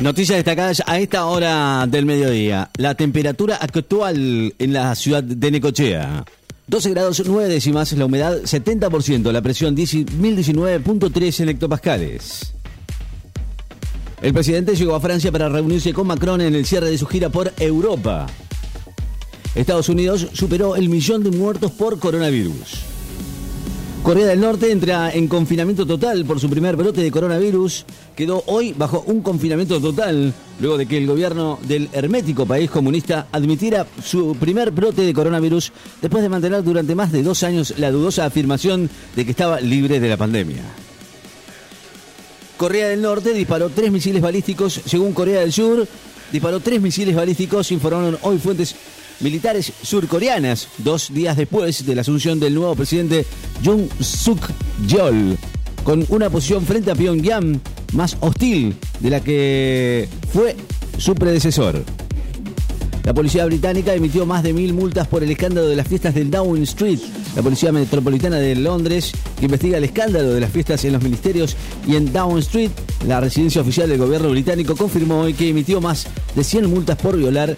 Noticias destacadas a esta hora del mediodía. La temperatura actual en la ciudad de Necochea. 12 grados 9 décimas, la humedad 70%, la presión 1019.3 en hectopascales. El presidente llegó a Francia para reunirse con Macron en el cierre de su gira por Europa. Estados Unidos superó el millón de muertos por coronavirus. Corea del Norte entra en confinamiento total por su primer brote de coronavirus. Quedó hoy bajo un confinamiento total luego de que el gobierno del hermético país comunista admitiera su primer brote de coronavirus después de mantener durante más de dos años la dudosa afirmación de que estaba libre de la pandemia. Corea del Norte disparó tres misiles balísticos, según Corea del Sur, disparó tres misiles balísticos, informaron hoy fuentes militares surcoreanas, dos días después de la asunción del nuevo presidente Jung Suk Yeol, con una posición frente a Pyongyang más hostil de la que fue su predecesor. La policía británica emitió más de mil multas por el escándalo de las fiestas del Downing Street. La policía metropolitana de Londres, que investiga el escándalo de las fiestas en los ministerios y en Downing Street, la residencia oficial del gobierno británico, confirmó hoy que emitió más de 100 multas por violar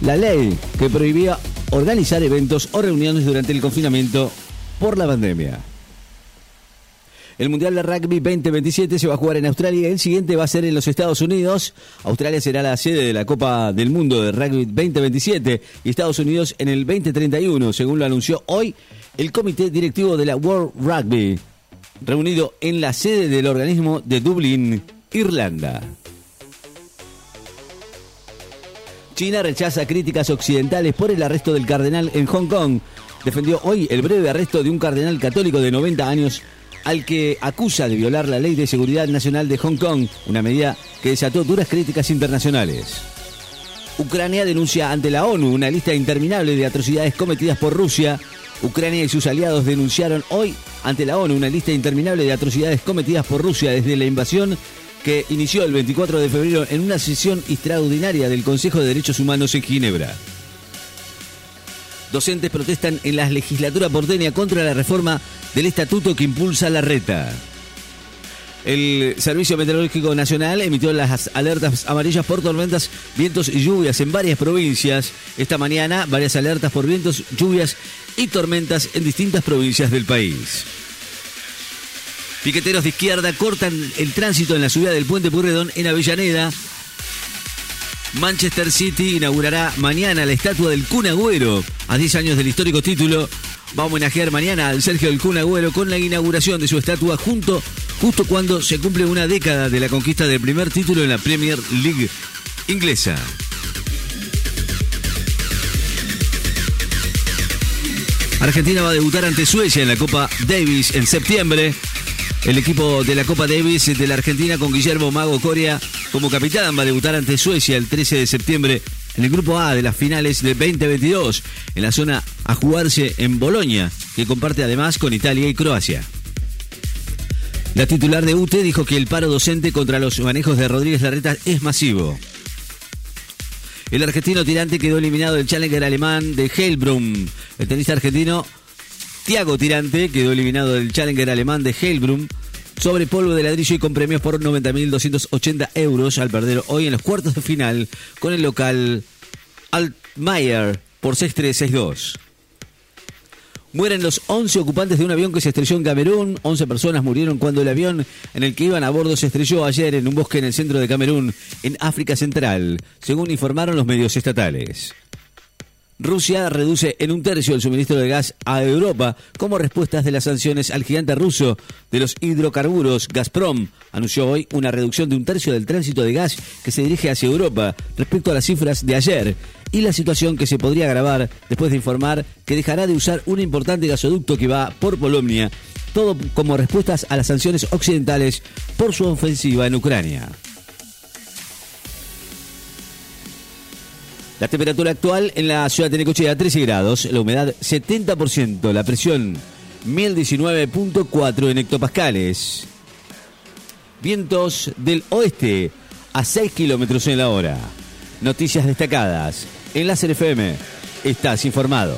la ley que prohibía organizar eventos o reuniones durante el confinamiento por la pandemia. El Mundial de Rugby 2027 se va a jugar en Australia el siguiente va a ser en los Estados Unidos. Australia será la sede de la Copa del Mundo de Rugby 2027 y Estados Unidos en el 2031, según lo anunció hoy el Comité Directivo de la World Rugby, reunido en la sede del organismo de Dublín, Irlanda. China rechaza críticas occidentales por el arresto del cardenal en Hong Kong. Defendió hoy el breve arresto de un cardenal católico de 90 años al que acusa de violar la ley de seguridad nacional de Hong Kong, una medida que desató duras críticas internacionales. Ucrania denuncia ante la ONU una lista interminable de atrocidades cometidas por Rusia. Ucrania y sus aliados denunciaron hoy ante la ONU una lista interminable de atrocidades cometidas por Rusia desde la invasión que inició el 24 de febrero en una sesión extraordinaria del Consejo de Derechos Humanos en Ginebra. Docentes protestan en la legislatura porteña contra la reforma del estatuto que impulsa la reta. El Servicio Meteorológico Nacional emitió las alertas amarillas por tormentas, vientos y lluvias en varias provincias. Esta mañana, varias alertas por vientos, lluvias y tormentas en distintas provincias del país. Piqueteros de izquierda cortan el tránsito en la subida del puente Purredón en Avellaneda. Manchester City inaugurará mañana la estatua del Kun Agüero. A 10 años del histórico título, va a homenajear mañana al Sergio del Kun Agüero con la inauguración de su estatua junto, justo cuando se cumple una década de la conquista del primer título en la Premier League inglesa. Argentina va a debutar ante Suecia en la Copa Davis en septiembre. El equipo de la Copa Davis de la Argentina con Guillermo Mago Coria como capitán va a debutar ante Suecia el 13 de septiembre en el grupo A de las finales de 2022 en la zona a jugarse en Bolonia, que comparte además con Italia y Croacia. La titular de UTE dijo que el paro docente contra los manejos de Rodríguez Larreta es masivo. El argentino tirante quedó eliminado del Challenger alemán de Heilbronn. El tenista argentino Tiago Tirante quedó eliminado del Challenger alemán de Heilbronn sobre polvo de ladrillo y con premios por 90.280 euros al perder hoy en los cuartos de final con el local Altmaier por 6-3-6-2. Mueren los 11 ocupantes de un avión que se estrelló en Camerún. 11 personas murieron cuando el avión en el que iban a bordo se estrelló ayer en un bosque en el centro de Camerún, en África Central, según informaron los medios estatales. Rusia reduce en un tercio el suministro de gas a Europa como respuestas de las sanciones al gigante ruso de los hidrocarburos Gazprom. Anunció hoy una reducción de un tercio del tránsito de gas que se dirige hacia Europa respecto a las cifras de ayer y la situación que se podría agravar después de informar que dejará de usar un importante gasoducto que va por Polonia, todo como respuestas a las sanciones occidentales por su ofensiva en Ucrania. La temperatura actual en la ciudad de Necochea, 13 grados, la humedad 70%, la presión 1019.4 en hectopascales. Vientos del oeste a 6 kilómetros en la hora. Noticias destacadas. En Láser FM estás informado.